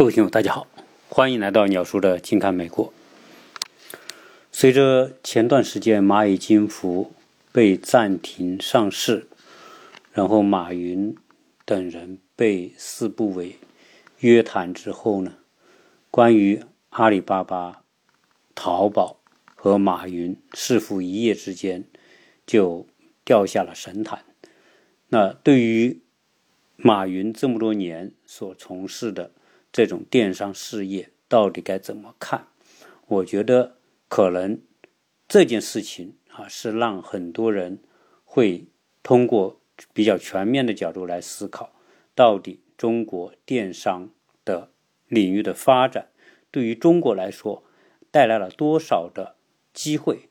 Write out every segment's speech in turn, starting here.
各位听友，大家好，欢迎来到鸟叔的近看美国。随着前段时间蚂蚁金服被暂停上市，然后马云等人被四部委约谈之后呢，关于阿里巴巴、淘宝和马云是否一夜之间就掉下了神坛？那对于马云这么多年所从事的。这种电商事业到底该怎么看？我觉得可能这件事情啊，是让很多人会通过比较全面的角度来思考，到底中国电商的领域的发展对于中国来说带来了多少的机会，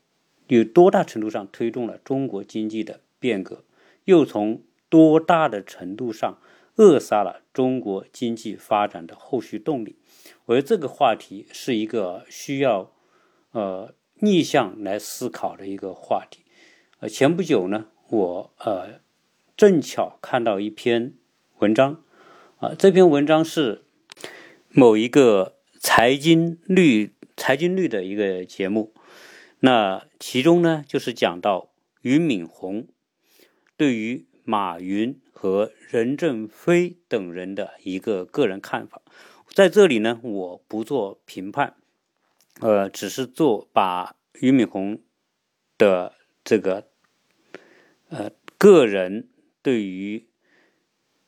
有多大程度上推动了中国经济的变革，又从多大的程度上？扼杀了中国经济发展的后续动力。我觉得这个话题是一个需要呃逆向来思考的一个话题。呃，前不久呢，我呃正巧看到一篇文章啊，这篇文章是某一个财经律财经率的一个节目。那其中呢，就是讲到俞敏洪对于马云。和任正非等人的一个个人看法，在这里呢，我不做评判，呃，只是做把俞敏洪的这个呃个人对于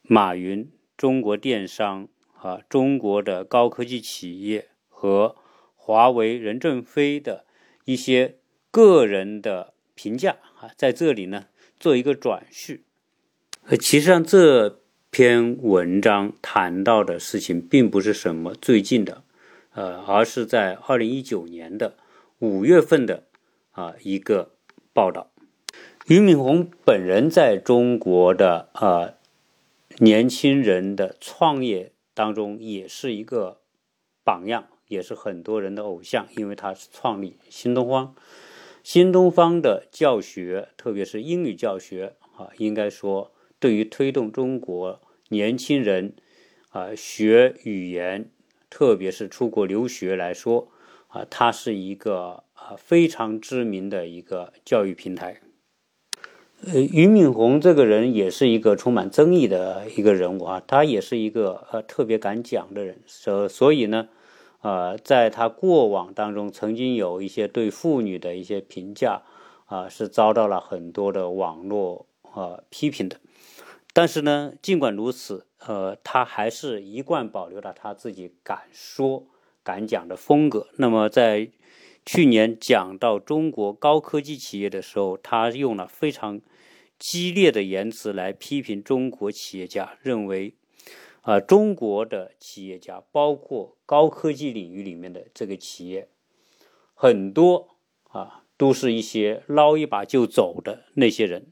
马云、中国电商啊、中国的高科技企业和华为、任正非的一些个人的评价啊，在这里呢做一个转述。呃，其实上这篇文章谈到的事情并不是什么最近的，呃，而是在二零一九年的五月份的啊一个报道。俞敏洪本人在中国的啊年轻人的创业当中也是一个榜样，也是很多人的偶像，因为他是创立新东方。新东方的教学，特别是英语教学啊，应该说。对于推动中国年轻人啊学语言，特别是出国留学来说啊，它是一个啊非常知名的一个教育平台。呃，俞敏洪这个人也是一个充满争议的一个人物啊，他也是一个呃特别敢讲的人，所所以呢，呃，在他过往当中曾经有一些对妇女的一些评价啊，是遭到了很多的网络啊批评的。但是呢，尽管如此，呃，他还是一贯保留了他自己敢说、敢讲的风格。那么，在去年讲到中国高科技企业的时候，他用了非常激烈的言辞来批评中国企业家，认为，啊，中国的企业家，包括高科技领域里面的这个企业，很多啊，都是一些捞一把就走的那些人。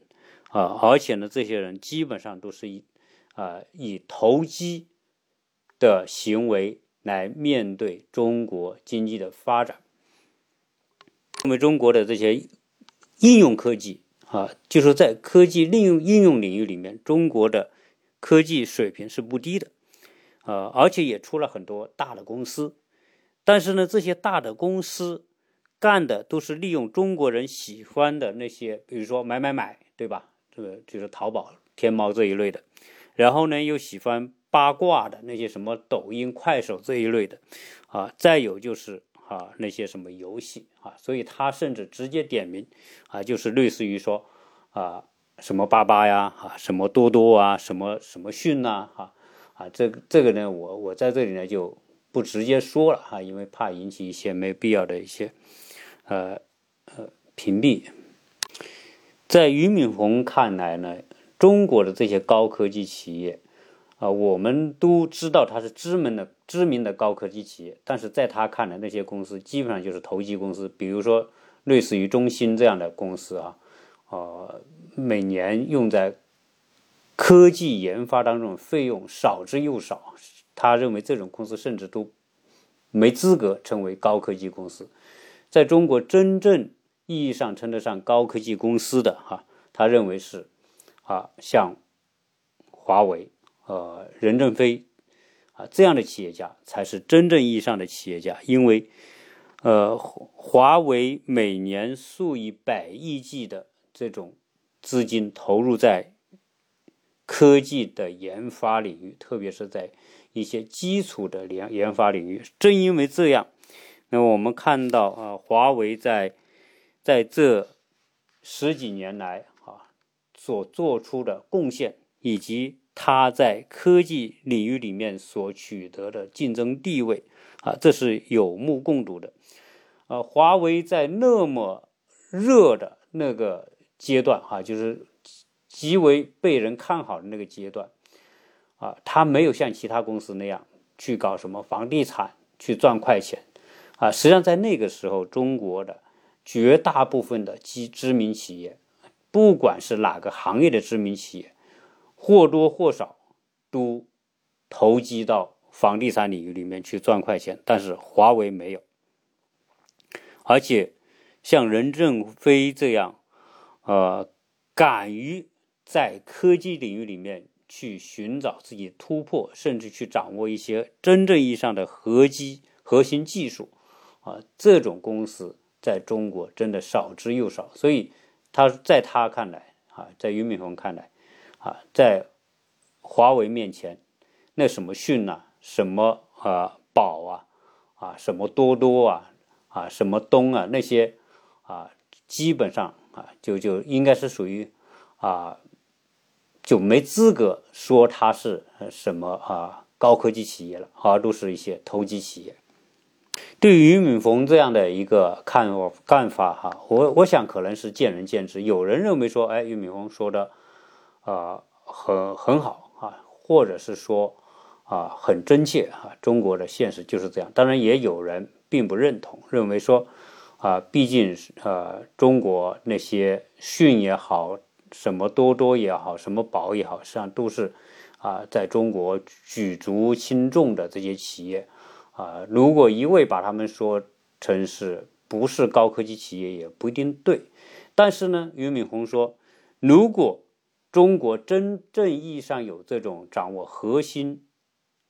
啊，而且呢，这些人基本上都是以啊以投机的行为来面对中国经济的发展。因为中国的这些应用科技啊，就是在科技利用应用领域里面，中国的科技水平是不低的，呃，而且也出了很多大的公司。但是呢，这些大的公司干的都是利用中国人喜欢的那些，比如说买买买，对吧？这个就是淘宝、天猫这一类的，然后呢，又喜欢八卦的那些什么抖音、快手这一类的，啊，再有就是啊那些什么游戏啊，所以他甚至直接点名啊，就是类似于说啊什么八八呀，啊什么多多啊，什么什么讯呐，哈啊这个这个呢，我我在这里呢就不直接说了哈，因为怕引起一些没必要的一些呃呃屏蔽。在俞敏洪看来呢，中国的这些高科技企业，啊，我们都知道它是知名的知名的高科技企业，但是在他看来，那些公司基本上就是投机公司，比如说类似于中兴这样的公司啊，呃，每年用在科技研发当中费用少之又少，他认为这种公司甚至都没资格成为高科技公司，在中国真正。意义上称得上高科技公司的哈，他认为是啊，像华为、呃任正非啊，这样的企业家才是真正意义上的企业家，因为，呃，华为每年数以百亿计的这种资金投入在科技的研发领域，特别是在一些基础的研研发领域。正因为这样，那我们看到啊，华为在在这十几年来啊所做出的贡献，以及它在科技领域里面所取得的竞争地位啊，这是有目共睹的。呃，华为在那么热的那个阶段哈，就是极为被人看好的那个阶段啊，它没有像其他公司那样去搞什么房地产去赚快钱啊。实际上，在那个时候，中国的绝大部分的知知名企业，不管是哪个行业的知名企业。或多或少都投机到房地产领域里面去赚快钱，但是华为没有，而且像任正非这样，呃，敢于在科技领域里面去寻找自己突破，甚至去掌握一些真正意义上的核机核心技术，啊，这种公司在中国真的少之又少，所以他在他看来，啊，在俞敏洪看来。啊，在华为面前，那什么讯呐，什么啊宝啊，啊什么多多啊，啊什么东啊，那些啊，基本上啊，就就应该是属于啊，就没资格说它是什么啊高科技企业了，而都是一些投机企业。对于俞敏洪这样的一个看看法哈，我我想可能是见仁见智。有人认为说，哎，俞敏洪说的。啊，很很好啊，或者是说啊，很真切啊，中国的现实就是这样。当然，也有人并不认同，认为说啊，毕竟呃，中国那些讯也好，什么多多也好，什么宝也好，实际上都是啊，在中国举足轻重的这些企业啊。如果一味把他们说成是不是高科技企业，也不一定对。但是呢，俞敏洪说，如果中国真正意义上有这种掌握核心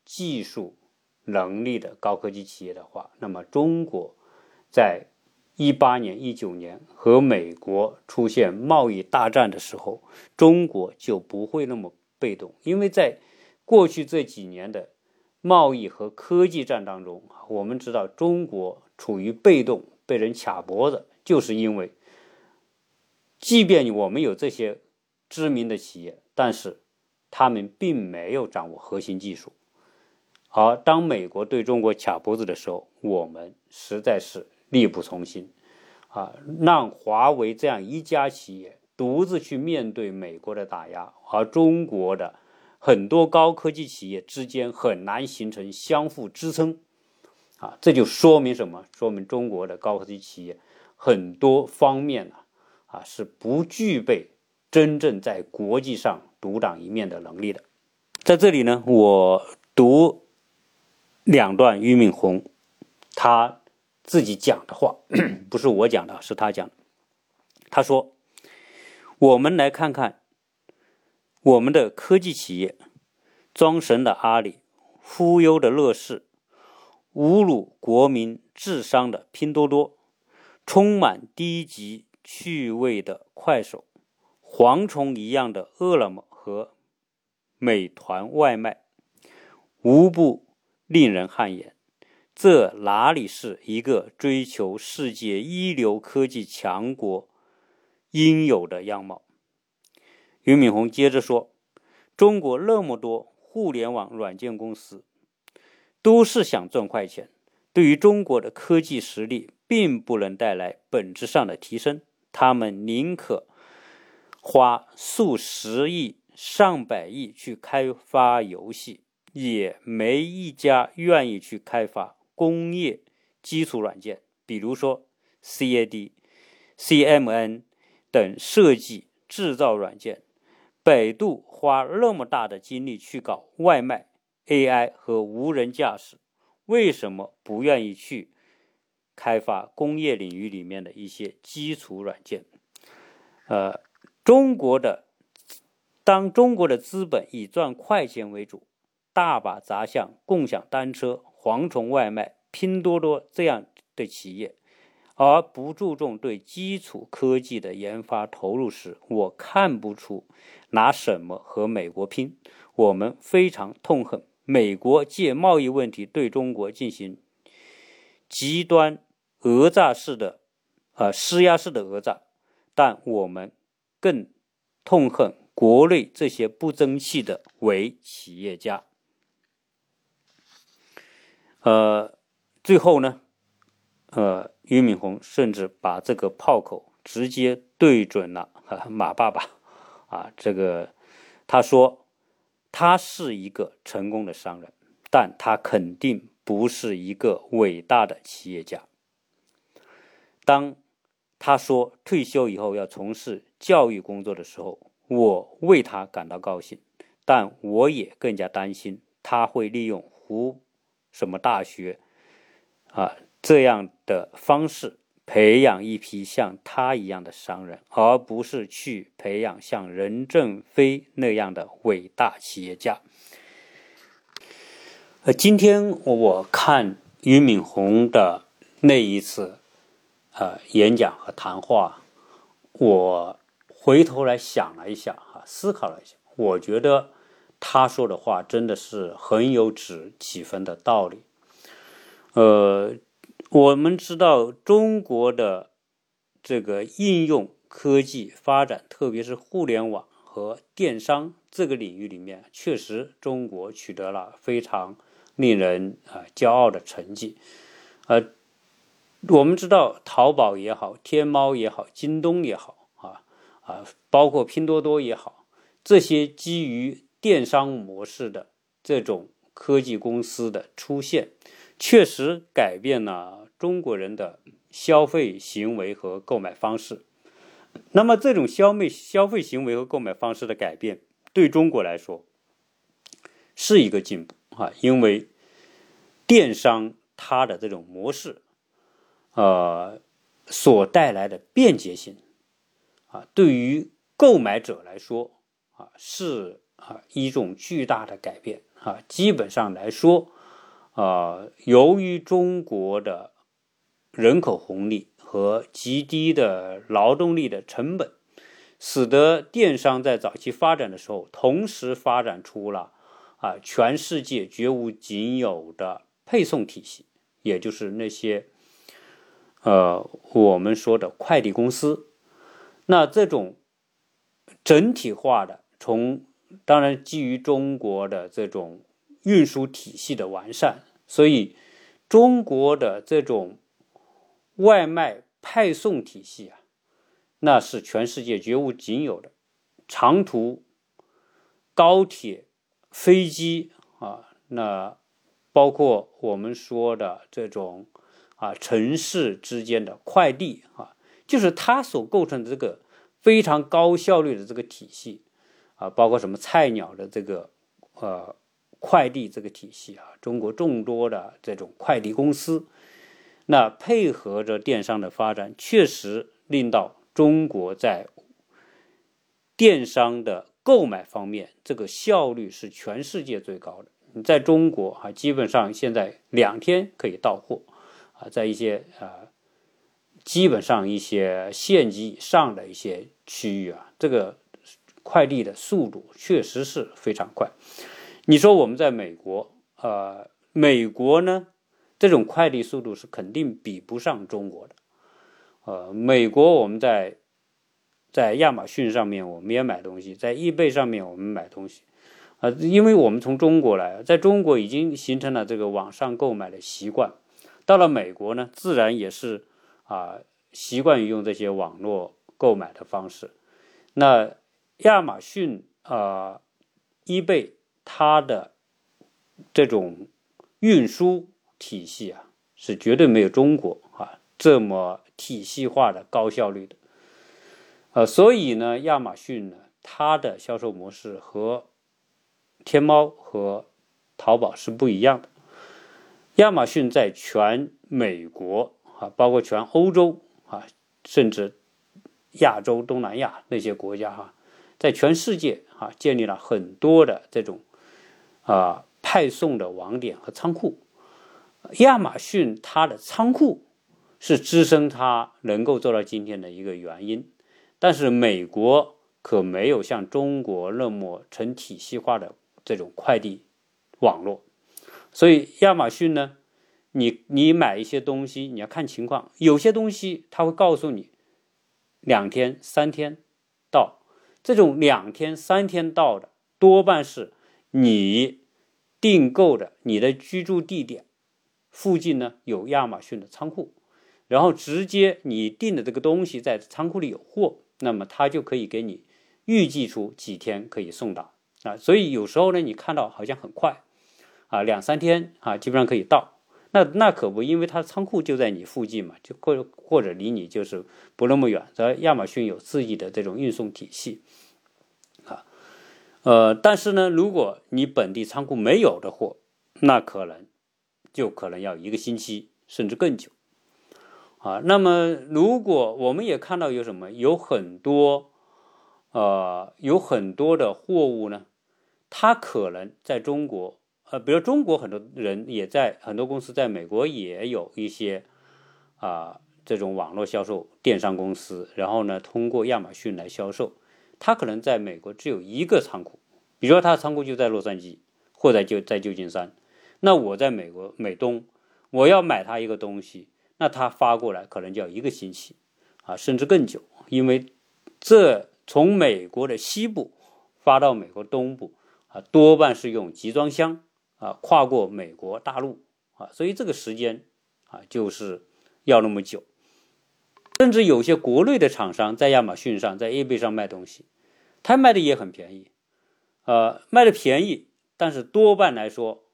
技术能力的高科技企业的话，那么中国在一八年、一九年和美国出现贸易大战的时候，中国就不会那么被动，因为在过去这几年的贸易和科技战当中，我们知道中国处于被动、被人卡脖子，就是因为，即便我们有这些。知名的企业，但是他们并没有掌握核心技术。而当美国对中国卡脖子的时候，我们实在是力不从心啊！让华为这样一家企业独自去面对美国的打压，而中国的很多高科技企业之间很难形成相互支撑啊！这就说明什么？说明中国的高科技企业很多方面呢啊是不具备。真正在国际上独当一面的能力的，在这里呢，我读两段俞敏洪他自己讲的话，不是我讲的，是他讲的。他说：“我们来看看我们的科技企业，装神的阿里，忽悠的乐视，侮辱国民智商的拼多多，充满低级趣味的快手。”蝗虫一样的饿了么和美团外卖，无不令人汗颜。这哪里是一个追求世界一流科技强国应有的样貌？俞敏洪接着说：“中国那么多互联网软件公司，都是想赚快钱，对于中国的科技实力并不能带来本质上的提升。他们宁可。”花数十亿、上百亿去开发游戏，也没一家愿意去开发工业基础软件，比如说 CAD、CMN 等设计制造软件。百度花那么大的精力去搞外卖、AI 和无人驾驶，为什么不愿意去开发工业领域里面的一些基础软件？呃。中国的当中国的资本以赚快钱为主，大把砸向、共享单车、蝗虫外卖、拼多多这样的企业，而不注重对基础科技的研发投入时，我看不出拿什么和美国拼。我们非常痛恨美国借贸易问题对中国进行极端讹诈式的、呃施压式的讹诈，但我们更痛恨国内这些不争气的伪企业家。呃，最后呢，呃，俞敏洪甚至把这个炮口直接对准了马爸爸，啊，这个他说他是一个成功的商人，但他肯定不是一个伟大的企业家。当他说退休以后要从事教育工作的时候，我为他感到高兴，但我也更加担心他会利用胡。什么大学啊？这样的方式培养一批像他一样的商人，而不是去培养像任正非那样的伟大企业家。呃，今天我看俞敏洪的那一次呃演讲和谈话，我回头来想了一下，哈，思考了一下，我觉得。他说的话真的是很有指几分的道理。呃，我们知道中国的这个应用科技发展，特别是互联网和电商这个领域里面，确实中国取得了非常令人啊骄傲的成绩。呃，我们知道淘宝也好，天猫也好，京东也好，啊啊，包括拼多多也好，这些基于电商模式的这种科技公司的出现，确实改变了中国人的消费行为和购买方式。那么，这种消费消费行为和购买方式的改变，对中国来说是一个进步啊！因为电商它的这种模式，呃，所带来的便捷性啊，对于购买者来说啊是。啊，一种巨大的改变啊！基本上来说，啊，由于中国的人口红利和极低的劳动力的成本，使得电商在早期发展的时候，同时发展出了啊，全世界绝无仅有的配送体系，也就是那些呃我们说的快递公司。那这种整体化的从当然，基于中国的这种运输体系的完善，所以中国的这种外卖派送体系啊，那是全世界绝无仅有的。长途高铁、飞机啊，那包括我们说的这种啊城市之间的快递啊，就是它所构成的这个非常高效率的这个体系。啊，包括什么菜鸟的这个呃快递这个体系啊，中国众多的这种快递公司，那配合着电商的发展，确实令到中国在电商的购买方面，这个效率是全世界最高的。你在中国啊，基本上现在两天可以到货啊，在一些啊，基本上一些县级以上的一些区域啊，这个。快递的速度确实是非常快。你说我们在美国，呃，美国呢，这种快递速度是肯定比不上中国的。呃，美国我们在在亚马逊上面我们也买东西，在易贝上面我们买东西，啊，因为我们从中国来，在中国已经形成了这个网上购买的习惯。到了美国呢，自然也是啊，习惯于用这些网络购买的方式。那亚马逊啊，易贝，它的这种运输体系啊，是绝对没有中国啊这么体系化的、高效率的。呃，所以呢，亚马逊呢，它的销售模式和天猫和淘宝是不一样的。亚马逊在全美国啊，包括全欧洲啊，甚至亚洲、东南亚那些国家哈。在全世界啊，建立了很多的这种啊派送的网点和仓库。亚马逊它的仓库是支撑它能够做到今天的一个原因，但是美国可没有像中国那么成体系化的这种快递网络，所以亚马逊呢，你你买一些东西你要看情况，有些东西它会告诉你两天三天到，这种两天三天到的多半是你订购的你的居住地点。附近呢有亚马逊的仓库，然后直接你订的这个东西在仓库里有货，那么他就可以给你预计出几天可以送达啊。所以有时候呢，你看到好像很快啊，两三天啊，基本上可以到。那那可不，因为它仓库就在你附近嘛，就或或者离你就是不那么远。所以亚马逊有自己的这种运送体系啊，呃，但是呢，如果你本地仓库没有的货，那可能。就可能要一个星期甚至更久，啊，那么如果我们也看到有什么，有很多，呃，有很多的货物呢，它可能在中国，呃，比如中国很多人也在很多公司在美国也有一些啊这种网络销售电商公司，然后呢通过亚马逊来销售，它可能在美国只有一个仓库，比如说它的仓库就在洛杉矶或者就在旧金山。那我在美国美东，我要买他一个东西，那他发过来可能就要一个星期，啊，甚至更久，因为这从美国的西部发到美国东部，啊，多半是用集装箱，啊，跨过美国大陆，啊，所以这个时间，啊，就是要那么久，甚至有些国内的厂商在亚马逊上，在 eBay 上卖东西，他卖的也很便宜，呃，卖的便宜，但是多半来说。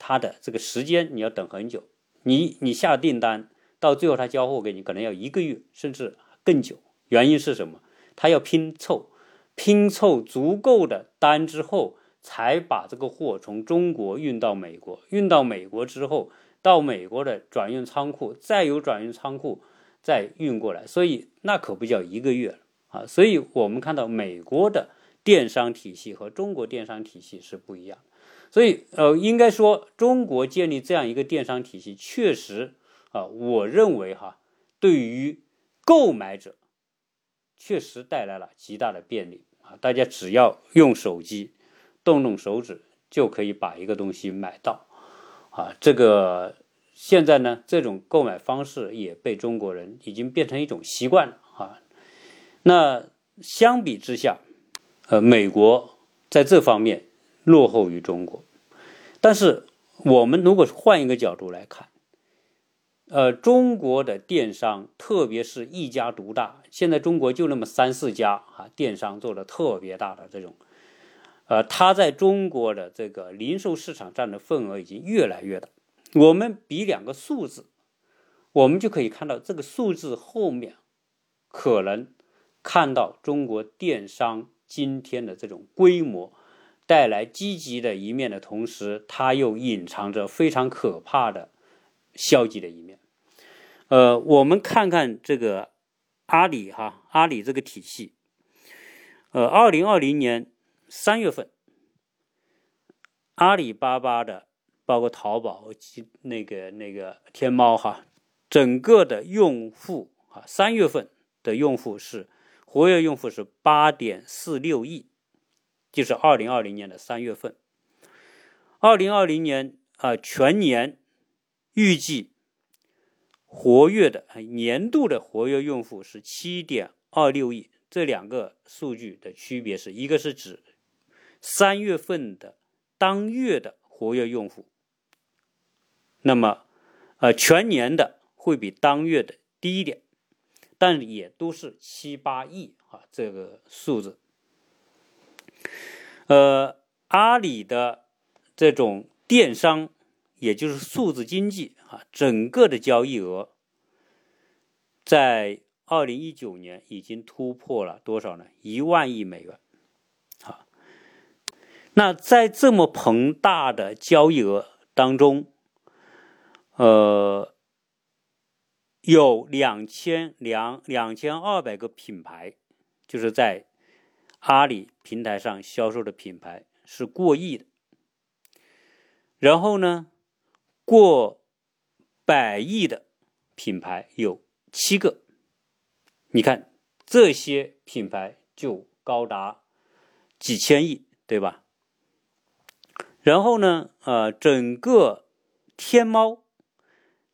他的这个时间你要等很久，你你下订单到最后他交货给你可能要一个月甚至更久。原因是什么？他要拼凑，拼凑足够的单之后，才把这个货从中国运到美国。运到美国之后，到美国的转运仓库，再由转运仓库再运过来。所以那可不叫一个月啊！所以我们看到美国的电商体系和中国电商体系是不一样。所以，呃，应该说，中国建立这样一个电商体系，确实啊，我认为哈，对于购买者，确实带来了极大的便利啊。大家只要用手机，动动手指，就可以把一个东西买到啊。这个现在呢，这种购买方式也被中国人已经变成一种习惯了啊。那相比之下，呃，美国在这方面。落后于中国，但是我们如果换一个角度来看，呃，中国的电商，特别是一家独大，现在中国就那么三四家啊，电商做的特别大的这种，呃，它在中国的这个零售市场占的份额已经越来越大。我们比两个数字，我们就可以看到这个数字后面可能看到中国电商今天的这种规模。带来积极的一面的同时，它又隐藏着非常可怕的消极的一面。呃，我们看看这个阿里哈，阿里这个体系。呃，二零二零年三月份，阿里巴巴的，包括淘宝及、那个那个天猫哈，整个的用户啊，三月份的用户是活跃用户是八点四六亿。就是二零二零年的三月份，二零二零年啊全年预计活跃的年度的活跃用户是七点二六亿。这两个数据的区别是一个是指三月份的当月的活跃用户，那么呃全年的会比当月的低一点，但也都是七八亿啊这个数字。呃，阿里的这种电商，也就是数字经济啊，整个的交易额在二零一九年已经突破了多少呢？一万亿美元。好，那在这么庞大的交易额当中，呃，有两千两两千二百个品牌，就是在。阿里平台上销售的品牌是过亿的，然后呢，过百亿的品牌有七个。你看这些品牌就高达几千亿，对吧？然后呢，呃，整个天猫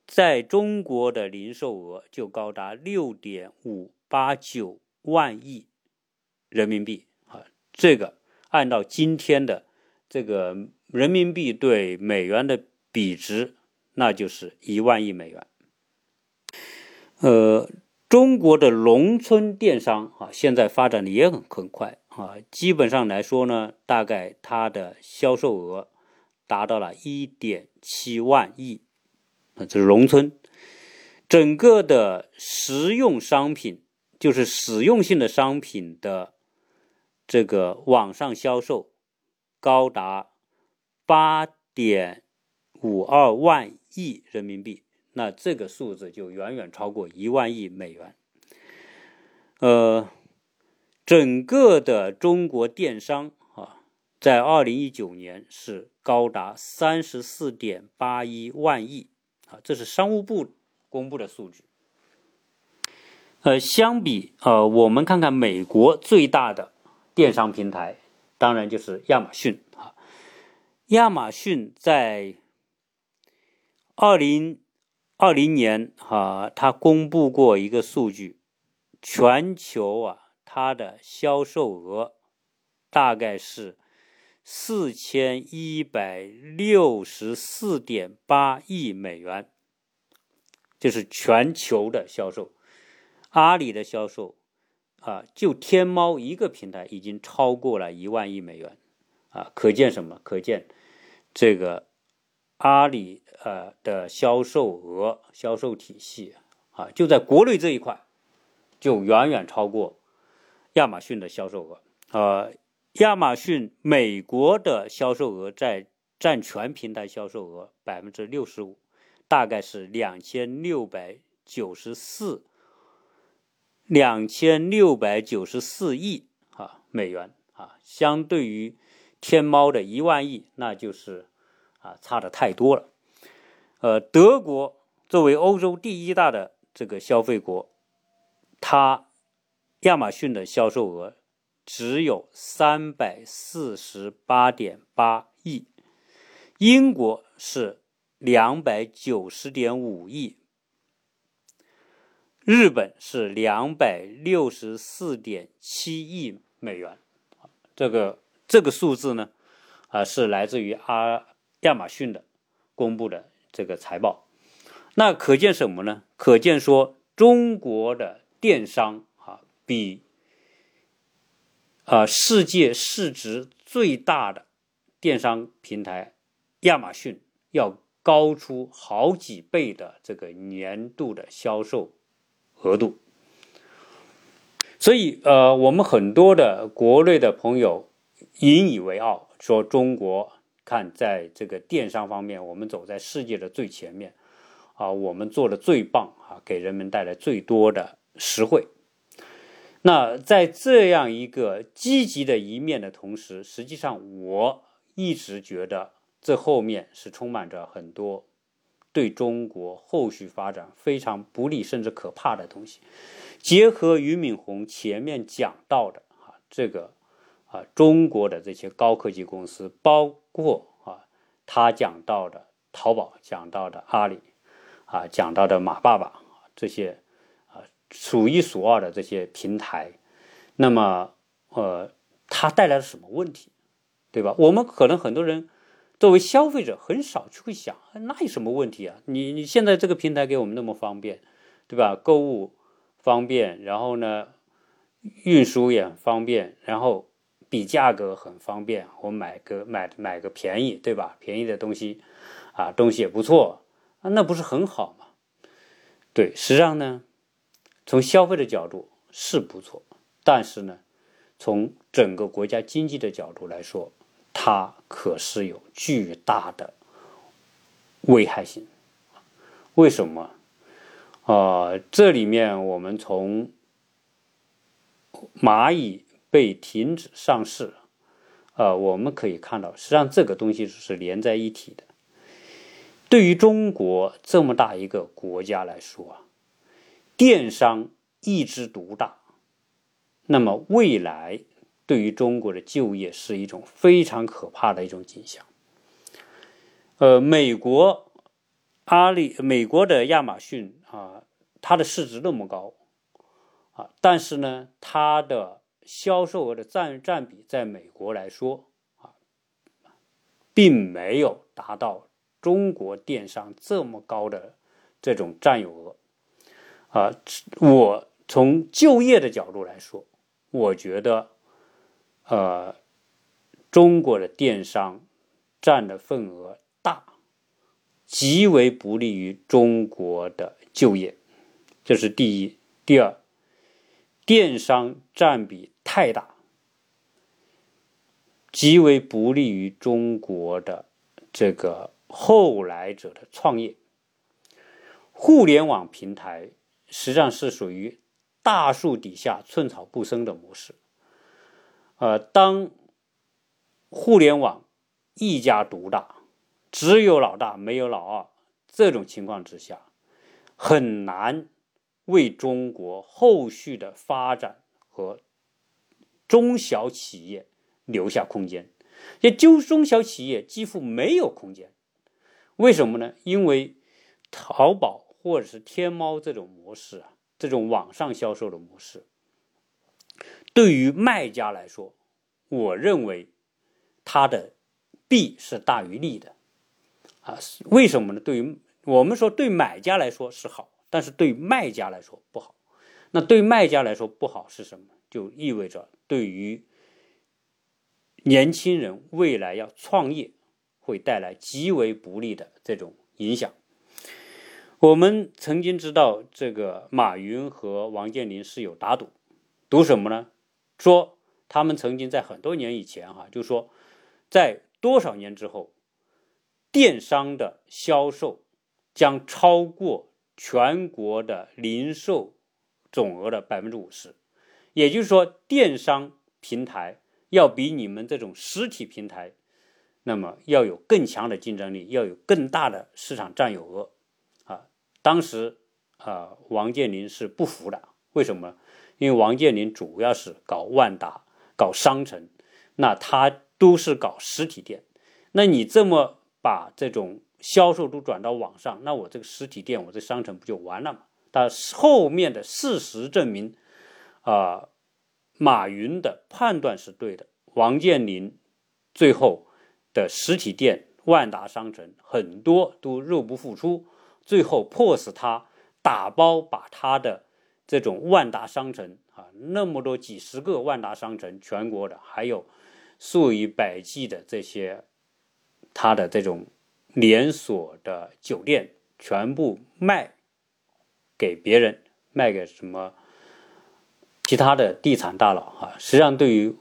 在中国的零售额就高达六点五八九万亿人民币啊，这个按照今天的这个人民币对美元的比值，那就是一万亿美元。呃，中国的农村电商啊，现在发展的也很很快啊，基本上来说呢，大概它的销售额。达到了一点七万亿，啊，这是农村。整个的实用商品，就是实用性的商品的这个网上销售，高达八点五二万亿人民币。那这个数字就远远超过一万亿美元。呃，整个的中国电商啊。在二零一九年是高达三十四点八一万亿啊，这是商务部公布的数据。呃，相比呃，我们看看美国最大的电商平台，当然就是亚马逊啊。亚马逊在二零二零年啊，它公布过一个数据，全球啊，它的销售额大概是。四千一百六十四点八亿美元，就是全球的销售。阿里的销售啊，就天猫一个平台已经超过了一万亿美元啊，可见什么？可见这个阿里呃的销售额、销售体系啊，就在国内这一块就远远超过亚马逊的销售额啊。亚马逊美国的销售额在占全平台销售额百分之六十五，大概是两千六百九十四两千六百九十四亿啊美元啊，相对于天猫的一万亿，那就是啊差的太多了。呃，德国作为欧洲第一大的这个消费国，它亚马逊的销售额。只有三百四十八点八亿，英国是两百九十点五亿，日本是两百六十四点七亿美元。这个这个数字呢，啊，是来自于阿亚马逊的公布的这个财报。那可见什么呢？可见说中国的电商啊，比。啊，世界市值最大的电商平台亚马逊要高出好几倍的这个年度的销售额度，所以呃，我们很多的国内的朋友引以为傲，说中国看在这个电商方面，我们走在世界的最前面啊，我们做的最棒啊，给人们带来最多的实惠。那在这样一个积极的一面的同时，实际上我一直觉得这后面是充满着很多对中国后续发展非常不利甚至可怕的东西。结合俞敏洪前面讲到的啊，这个啊中国的这些高科技公司，包括啊他讲到的淘宝，讲到的阿里，啊讲到的马爸爸这些啊。数一数二的这些平台，那么，呃，它带来了什么问题，对吧？我们可能很多人作为消费者很少去会想，那有什么问题啊？你你现在这个平台给我们那么方便，对吧？购物方便，然后呢，运输也很方便，然后比价格很方便，我买个买买个便宜，对吧？便宜的东西啊，东西也不错啊，那不是很好吗？对，实际上呢。从消费的角度是不错，但是呢，从整个国家经济的角度来说，它可是有巨大的危害性。为什么？啊，这里面我们从蚂蚁被停止上市，啊，我们可以看到，实际上这个东西是连在一起的。对于中国这么大一个国家来说啊，电商一枝独大，那么未来对于中国的就业是一种非常可怕的一种景象。呃，美国阿里，美国的亚马逊啊，它的市值那么高啊，但是呢，它的销售额的占占比在美国来说啊，并没有达到中国电商这么高的这种占有额啊。我从就业的角度来说，我觉得呃，中国的电商占的份额。大，极为不利于中国的就业，这是第一。第二，电商占比太大，极为不利于中国的这个后来者的创业。互联网平台实际上是属于大树底下寸草不生的模式。呃，当互联网一家独大。只有老大没有老二，这种情况之下，很难为中国后续的发展和中小企业留下空间。也就中小企业几乎没有空间。为什么呢？因为淘宝或者是天猫这种模式啊，这种网上销售的模式，对于卖家来说，我认为它的弊是大于利的。啊，为什么呢？对于我们说，对买家来说是好，但是对卖家来说不好。那对卖家来说不好是什么？就意味着对于年轻人未来要创业会带来极为不利的这种影响。我们曾经知道，这个马云和王健林是有打赌，赌什么呢？说他们曾经在很多年以前，哈，就说在多少年之后。电商的销售将超过全国的零售总额的百分之五十，也就是说，电商平台要比你们这种实体平台，那么要有更强的竞争力，要有更大的市场占有额。啊，当时啊，王健林是不服的，为什么？因为王健林主要是搞万达、搞商城，那他都是搞实体店，那你这么。把这种销售都转到网上，那我这个实体店，我这商城不就完了吗？但后面的事实证明，啊，马云的判断是对的。王健林最后的实体店万达商城很多都入不敷出，最后迫使他打包把他的这种万达商城啊，那么多几十个万达商城，全国的还有数以百计的这些。他的这种连锁的酒店全部卖给别人，卖给什么其他的地产大佬哈？实际上，对于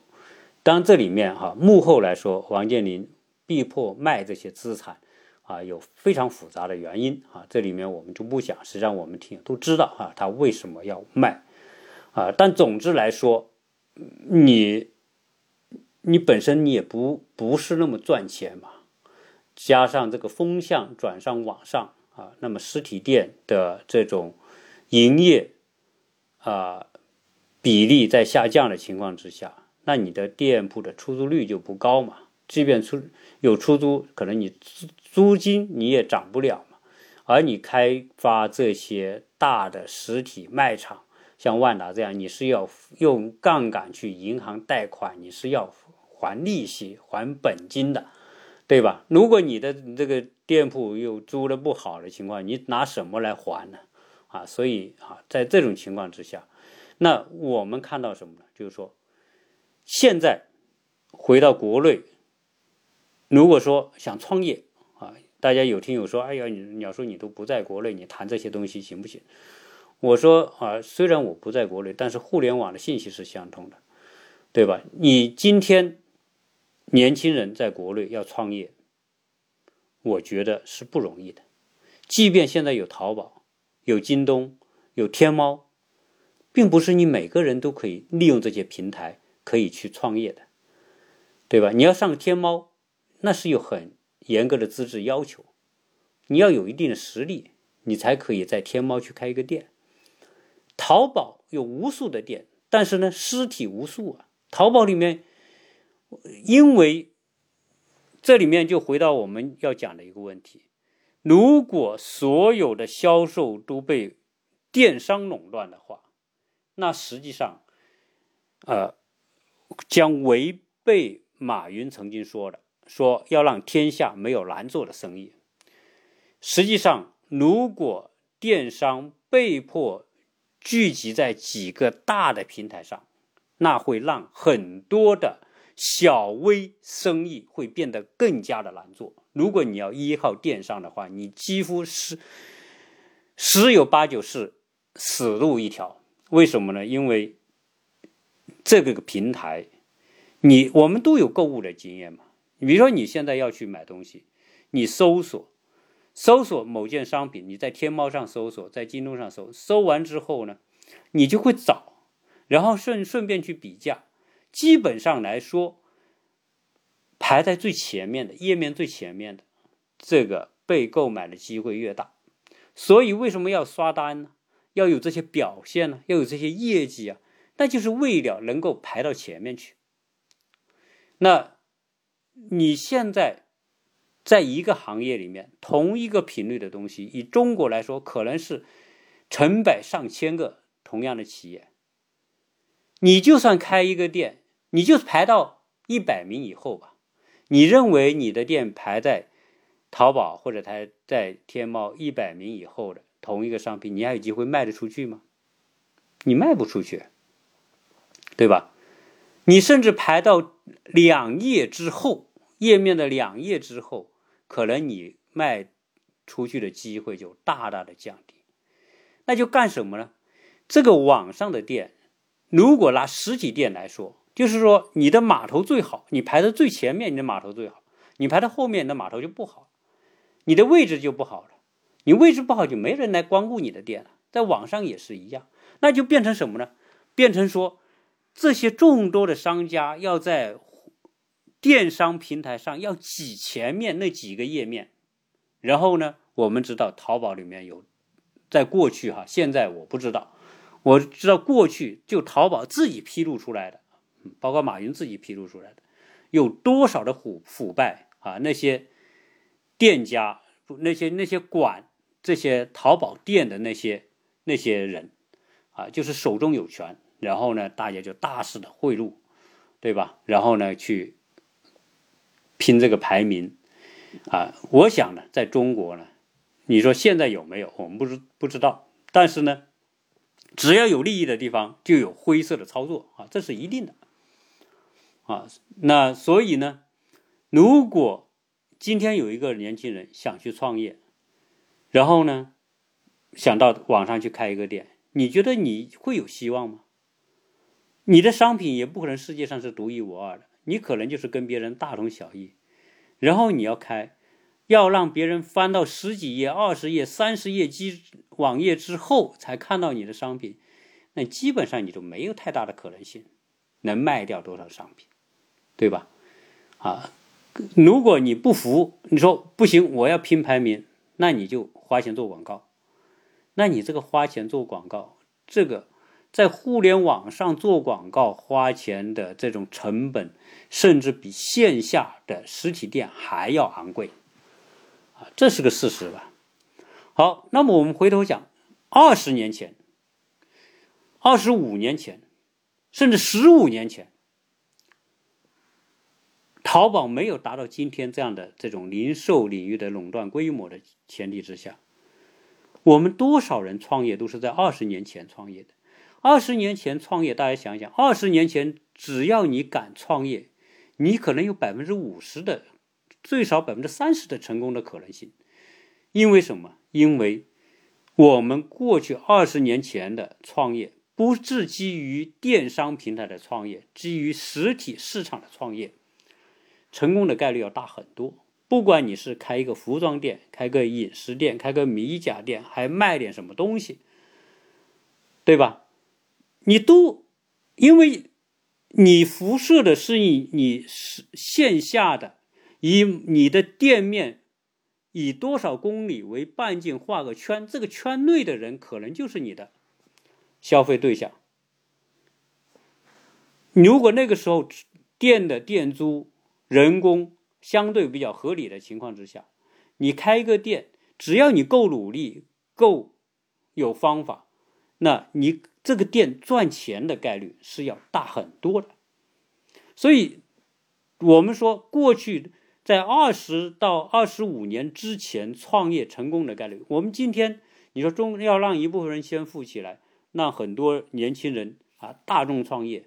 当这里面哈幕后来说，王健林逼迫卖这些资产啊，有非常复杂的原因啊。这里面我们就不讲，实际上我们听都知道啊，他为什么要卖啊？但总之来说，你你本身你也不不是那么赚钱嘛。加上这个风向转上网上啊，那么实体店的这种营业啊比例在下降的情况之下，那你的店铺的出租率就不高嘛。即便出有出租，可能你租金你也涨不了嘛。而你开发这些大的实体卖场，像万达这样，你是要用杠杆去银行贷款，你是要还利息、还本金的。对吧？如果你的这个店铺又租的不好的情况，你拿什么来还呢？啊，所以啊，在这种情况之下，那我们看到什么呢？就是说，现在回到国内，如果说想创业，大家有听友说，哎呀，你鸟叔你都不在国内，你谈这些东西行不行？我说啊，虽然我不在国内，但是互联网的信息是相通的，对吧？你今天。年轻人在国内要创业，我觉得是不容易的。即便现在有淘宝、有京东、有天猫，并不是你每个人都可以利用这些平台可以去创业的，对吧？你要上天猫，那是有很严格的资质要求，你要有一定的实力，你才可以在天猫去开一个店。淘宝有无数的店，但是呢，尸体无数啊。淘宝里面，因为这里面就回到我们要讲的一个问题：如果所有的销售都被电商垄断的话，那实际上，呃，将违背马云曾经说的，说要让天下没有难做的生意。实际上，如果电商被迫聚集在几个大的平台上，那会让很多的小微生意会变得更加的难做。如果你要依靠电商的话，你几乎是十有八九是死路一条。为什么呢？因为这个平台，你我们都有购物的经验嘛。比如说你现在要去买东西，你搜索搜索某件商品，你在天猫上搜索，在京东上搜，搜完之后呢，你就会找，然后顺顺便去比价。基本上来说，排在最前面的页面最前面的这个被购买的机会越大。所以为什么要刷单呢？要有这些表现呢，要有这些业绩啊，那就是为了能够排到前面去。那你现在在一个行业里面，同一个频率的东西，以中国来说，可能是成百上千个同样的企业。你就算开一个店，你就排到一百名以后吧。你认为你的店排在淘宝或者排在天猫一百名以后的？同一个商品，你还有机会卖得出去吗？你卖不出去，对吧？你甚至排到两页之后，页面的两页之后，可能你卖出去的机会就大大的降低。那就干什么呢？这个网上的店，如果拿实体店来说，就是说你的码头最好，你排在最前面，你的码头最好；你排到后面，你的码头就不好，你的位置就不好了。你位置不好，就没人来光顾你的店了。在网上也是一样，那就变成什么呢？变成说，这些众多的商家要在电商平台上要挤前面那几个页面。然后呢，我们知道淘宝里面有，在过去哈，现在我不知道，我知道过去就淘宝自己披露出来的，包括马云自己披露出来的，有多少的腐腐败啊？那些店家，那些那些管。这些淘宝店的那些那些人，啊，就是手中有权，然后呢，大家就大肆的贿赂，对吧？然后呢，去拼这个排名，啊，我想呢，在中国呢，你说现在有没有？我们不知不知道，但是呢，只要有利益的地方，就有灰色的操作啊，这是一定的，啊，那所以呢，如果今天有一个年轻人想去创业，然后呢，想到网上去开一个店，你觉得你会有希望吗？你的商品也不可能世界上是独一无二的，你可能就是跟别人大同小异。然后你要开，要让别人翻到十几页、二十页、三十页机网页之后才看到你的商品，那基本上你就没有太大的可能性能卖掉多少商品，对吧？啊，如果你不服，你说不行，我要拼排名，那你就。花钱做广告，那你这个花钱做广告，这个在互联网上做广告花钱的这种成本，甚至比线下的实体店还要昂贵，啊，这是个事实吧？好，那么我们回头讲，二十年前、二十五年前，甚至十五年前，淘宝没有达到今天这样的这种零售领域的垄断规模的。前提之下，我们多少人创业都是在二十年前创业的。二十年前创业，大家想想，二十年前只要你敢创业，你可能有百分之五十的，最少百分之三十的成功的可能性。因为什么？因为我们过去二十年前的创业，不是基于电商平台的创业，基于实体市场的创业，成功的概率要大很多。不管你是开一个服装店、开个饮食店、开个米甲店，还卖点什么东西，对吧？你都因为你辐射的是你你是线下的，以你的店面以多少公里为半径画个圈，这个圈内的人可能就是你的消费对象。如果那个时候店的店租、人工相对比较合理的情况之下，你开一个店，只要你够努力、够有方法，那你这个店赚钱的概率是要大很多的。所以，我们说过去。在二十到二十五年之前创业成功的概率，我们今天你说中要让一部分人先富起来，让很多年轻人啊大众创业。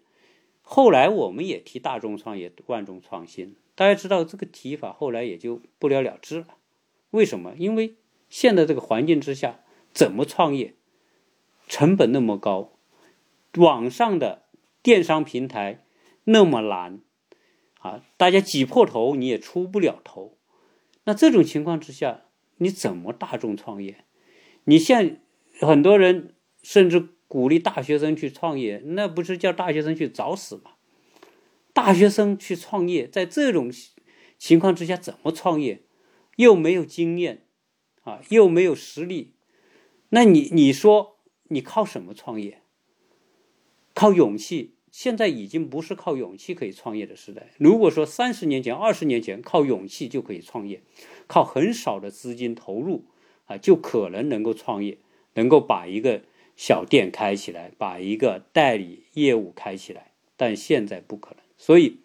后来我们也提大众创业、万众创新，大家知道这个提法后来也就不了了之了。为什么？因为现在这个环境之下，怎么创业，成本那么高，网上的电商平台那么难。啊，大家挤破头，你也出不了头。那这种情况之下，你怎么大众创业？你现很多人甚至鼓励大学生去创业，那不是叫大学生去找死吗？大学生去创业，在这种情况之下怎么创业？又没有经验，啊，又没有实力，那你你说你靠什么创业？靠勇气？现在已经不是靠勇气可以创业的时代。如果说三十年前、二十年前靠勇气就可以创业，靠很少的资金投入啊，就可能能够创业，能够把一个小店开起来，把一个代理业务开起来。但现在不可能。所以，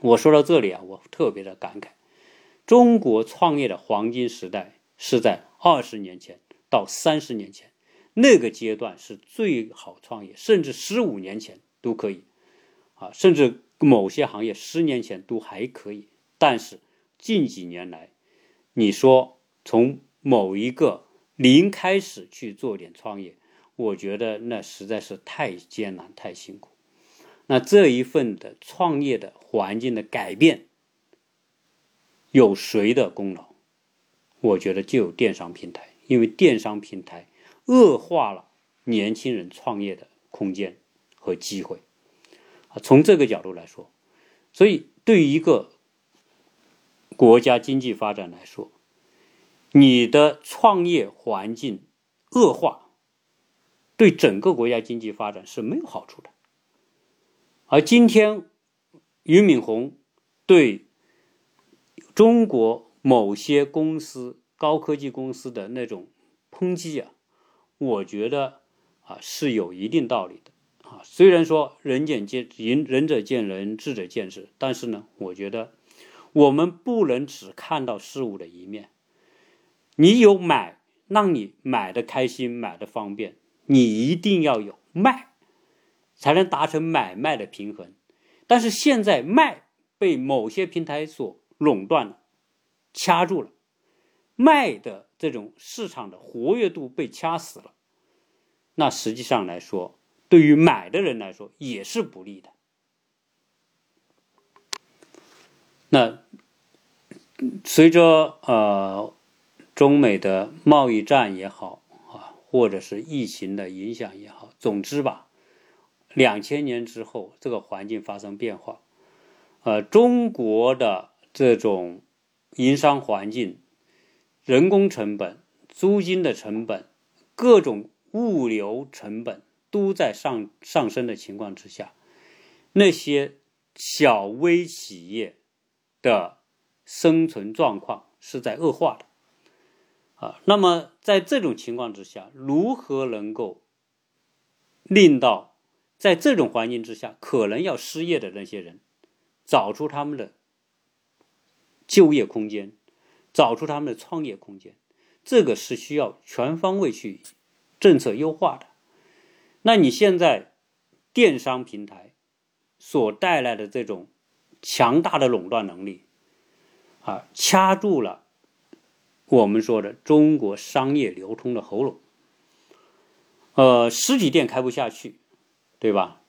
我说到这里啊，我特别的感慨：中国创业的黄金时代是在二十年前到三十年前，那个阶段是最好创业，甚至十五年前。都可以，啊，甚至某些行业十年前都还可以，但是近几年来，你说从某一个零开始去做点创业，我觉得那实在是太艰难、太辛苦。那这一份的创业的环境的改变，有谁的功劳？我觉得就有电商平台，因为电商平台恶化了年轻人创业的空间。和机会，啊，从这个角度来说，所以对于一个国家经济发展来说，你的创业环境恶化，对整个国家经济发展是没有好处的。而今天俞敏洪对中国某些公司、高科技公司的那种抨击啊，我觉得啊是有一定道理的啊。虽然说人见见仁仁者见仁，智者见智，但是呢，我觉得我们不能只看到事物的一面。你有买，让你买的开心，买的方便，你一定要有卖，才能达成买卖的平衡。但是现在卖被某些平台所垄断了，掐住了，卖的这种市场的活跃度被掐死了。那实际上来说，对于买的人来说也是不利的。那随着呃中美的贸易战也好啊，或者是疫情的影响也好，总之吧，两千年之后这个环境发生变化，呃，中国的这种营商环境、人工成本、租金的成本、各种物流成本。都在上上升的情况之下，那些小微企业的生存状况是在恶化的啊。那么在这种情况之下，如何能够令到在这种环境之下可能要失业的那些人找出他们的就业空间，找出他们的创业空间？这个是需要全方位去政策优化的。那你现在电商平台所带来的这种强大的垄断能力，啊，掐住了我们说的中国商业流通的喉咙。呃，实体店开不下去，对吧？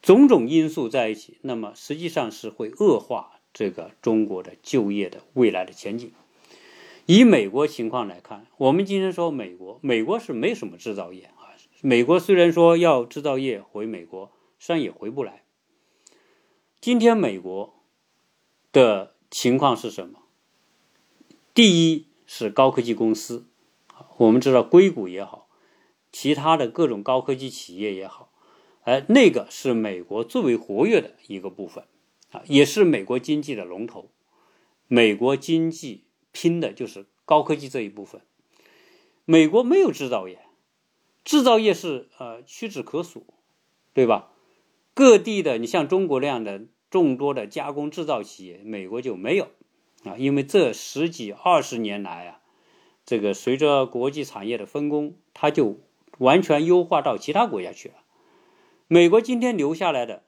种种因素在一起，那么实际上是会恶化这个中国的就业的未来的前景。以美国情况来看，我们今天说美国，美国是没什么制造业啊。美国虽然说要制造业回美国，实际上也回不来。今天美国的情况是什么？第一是高科技公司，我们知道硅谷也好，其他的各种高科技企业也好，哎，那个是美国最为活跃的一个部分啊，也是美国经济的龙头。美国经济拼的就是高科技这一部分。美国没有制造业，制造业是呃屈指可数，对吧？各地的你像中国那样的众多的加工制造企业，美国就没有啊，因为这十几二十年来啊，这个随着国际产业的分工，它就完全优化到其他国家去了。美国今天留下来的，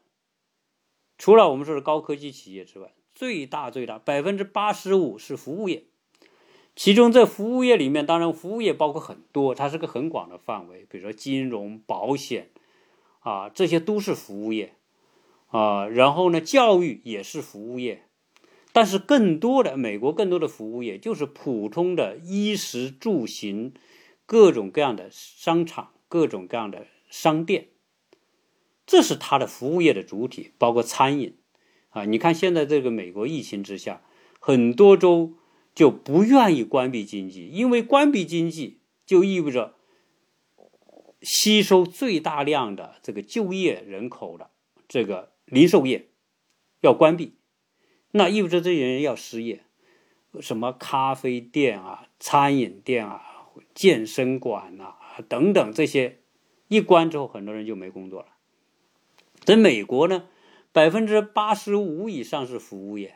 除了我们说的高科技企业之外，最大最大百分之八十五是服务业，其中在服务业里面，当然服务业包括很多，它是个很广的范围，比如说金融、保险，啊，这些都是服务业，啊，然后呢，教育也是服务业，但是更多的美国更多的服务业就是普通的衣食住行，各种各样的商场，各种各样的商店，这是它的服务业的主体，包括餐饮。啊，你看现在这个美国疫情之下，很多州就不愿意关闭经济，因为关闭经济就意味着吸收最大量的这个就业人口的这个零售业要关闭，那意味着这些人要失业，什么咖啡店啊、餐饮店啊、健身馆呐等等这些一关之后，很多人就没工作了。在美国呢？百分之八十五以上是服务业，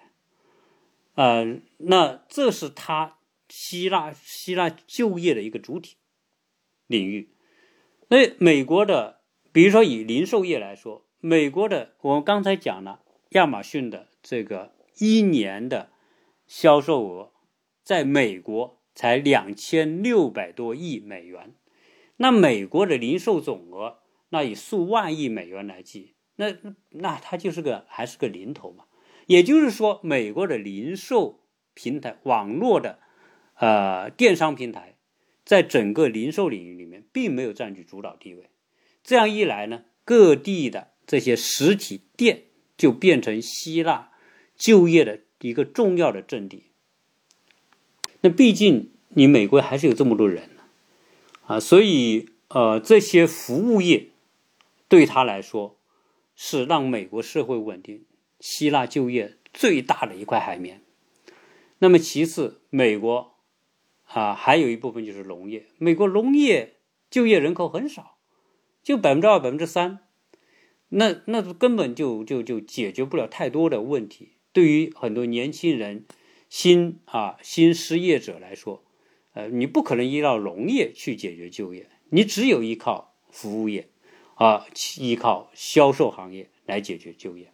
呃，那这是它希腊希腊就业的一个主体领域。那美国的，比如说以零售业来说，美国的我们刚才讲了，亚马逊的这个一年的销售额，在美国才两千六百多亿美元，那美国的零售总额，那以数万亿美元来计。那那它就是个还是个零头嘛，也就是说，美国的零售平台、网络的呃电商平台，在整个零售领域里面并没有占据主导地位。这样一来呢，各地的这些实体店就变成希腊就业的一个重要的阵地。那毕竟你美国还是有这么多人，啊，所以呃，这些服务业对他来说。是让美国社会稳定、希腊就业最大的一块海绵。那么其次，美国啊还有一部分就是农业。美国农业就业人口很少，就百分之二、百分之三，那那根本就就就解决不了太多的问题。对于很多年轻人、新啊新失业者来说，呃，你不可能依靠农业去解决就业，你只有依靠服务业。啊，依靠销售行业来解决就业，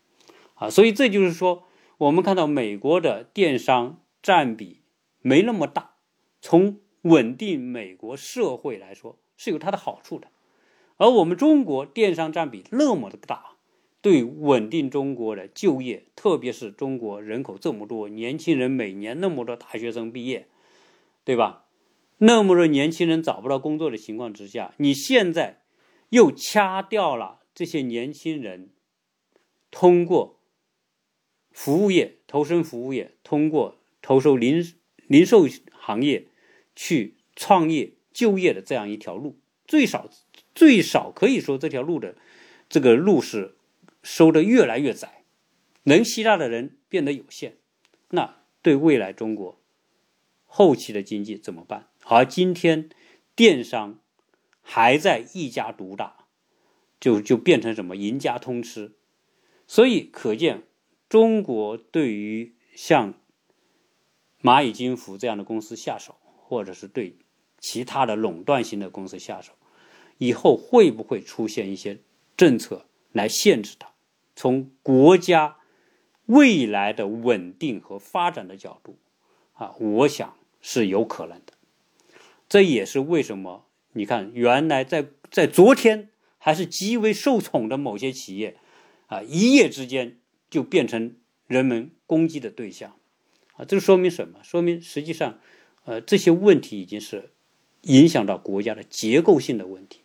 啊，所以这就是说，我们看到美国的电商占比没那么大，从稳定美国社会来说是有它的好处的，而我们中国电商占比那么的大，对稳定中国的就业，特别是中国人口这么多，年轻人每年那么多大学生毕业，对吧？那么多年轻人找不到工作的情况之下，你现在。又掐掉了这些年轻人通过服务业投身服务业，通过投售零零售行业去创业就业的这样一条路，最少最少可以说这条路的这个路是收的越来越窄，能吸纳的人变得有限，那对未来中国后期的经济怎么办？而今天电商。还在一家独大，就就变成什么赢家通吃，所以可见中国对于像蚂蚁金服这样的公司下手，或者是对其他的垄断型的公司下手，以后会不会出现一些政策来限制它？从国家未来的稳定和发展的角度，啊，我想是有可能的。这也是为什么。你看，原来在在昨天还是极为受宠的某些企业，啊，一夜之间就变成人们攻击的对象，啊，这说明什么？说明实际上，呃，这些问题已经是影响到国家的结构性的问题，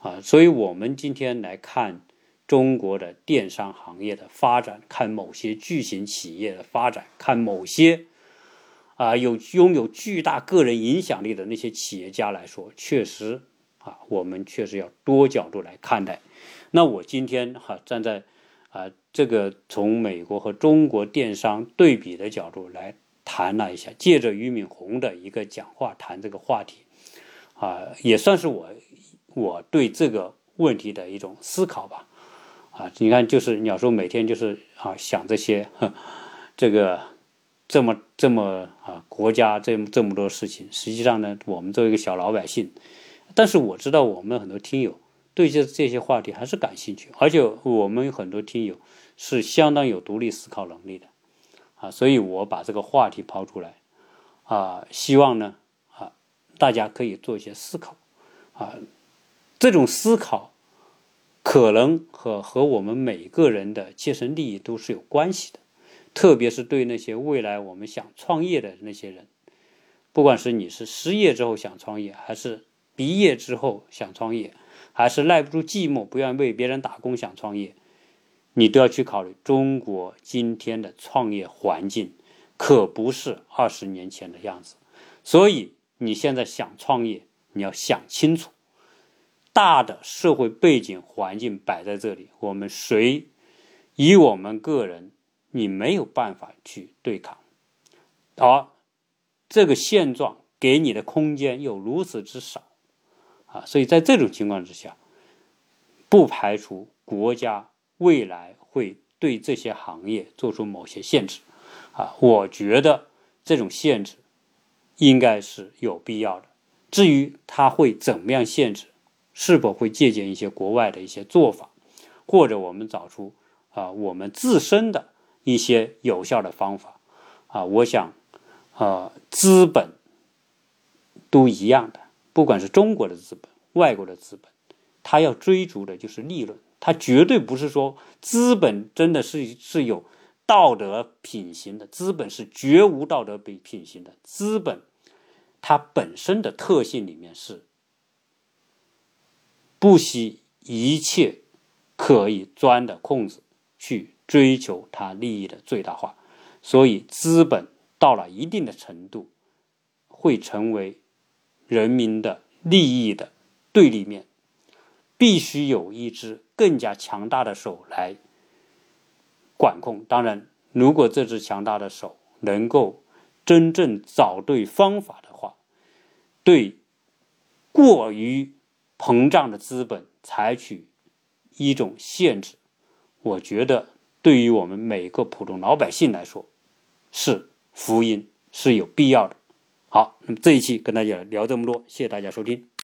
啊，所以我们今天来看中国的电商行业的发展，看某些巨型企业的发展，看某些啊，有拥有巨大个人影响力的那些企业家来说，确实啊，我们确实要多角度来看待。那我今天哈站在啊这个从美国和中国电商对比的角度来谈了一下，借着俞敏洪的一个讲话谈这个话题，啊，也算是我我对这个问题的一种思考吧。啊，你看，就是鸟叔每天就是啊想这些，这个。这么这么啊，国家这么这么多事情，实际上呢，我们作为一个小老百姓，但是我知道我们很多听友对这这些话题还是感兴趣，而且我们有很多听友是相当有独立思考能力的，啊，所以我把这个话题抛出来，啊，希望呢，啊，大家可以做一些思考，啊，这种思考可能和和我们每个人的切身利益都是有关系的。特别是对那些未来我们想创业的那些人，不管是你是失业之后想创业，还是毕业之后想创业，还是耐不住寂寞不愿为别人打工想创业，你都要去考虑中国今天的创业环境可不是二十年前的样子。所以你现在想创业，你要想清楚，大的社会背景环境摆在这里，我们谁以我们个人。你没有办法去对抗，而这个现状给你的空间又如此之少，啊，所以在这种情况之下，不排除国家未来会对这些行业做出某些限制，啊，我觉得这种限制应该是有必要的。至于他会怎么样限制，是否会借鉴一些国外的一些做法，或者我们找出啊我们自身的。一些有效的方法，啊，我想，啊，资本都一样的，不管是中国的资本、外国的资本，他要追逐的就是利润，他绝对不是说资本真的是是有道德品行的，资本是绝无道德品品行的，资本它本身的特性里面是不惜一切可以钻的空子去。追求他利益的最大化，所以资本到了一定的程度，会成为人民的利益的对立面，必须有一只更加强大的手来管控。当然，如果这只强大的手能够真正找对方法的话，对过于膨胀的资本采取一种限制，我觉得。对于我们每个普通老百姓来说，是福音，是有必要的。好，那么这一期跟大家聊这么多，谢谢大家收听。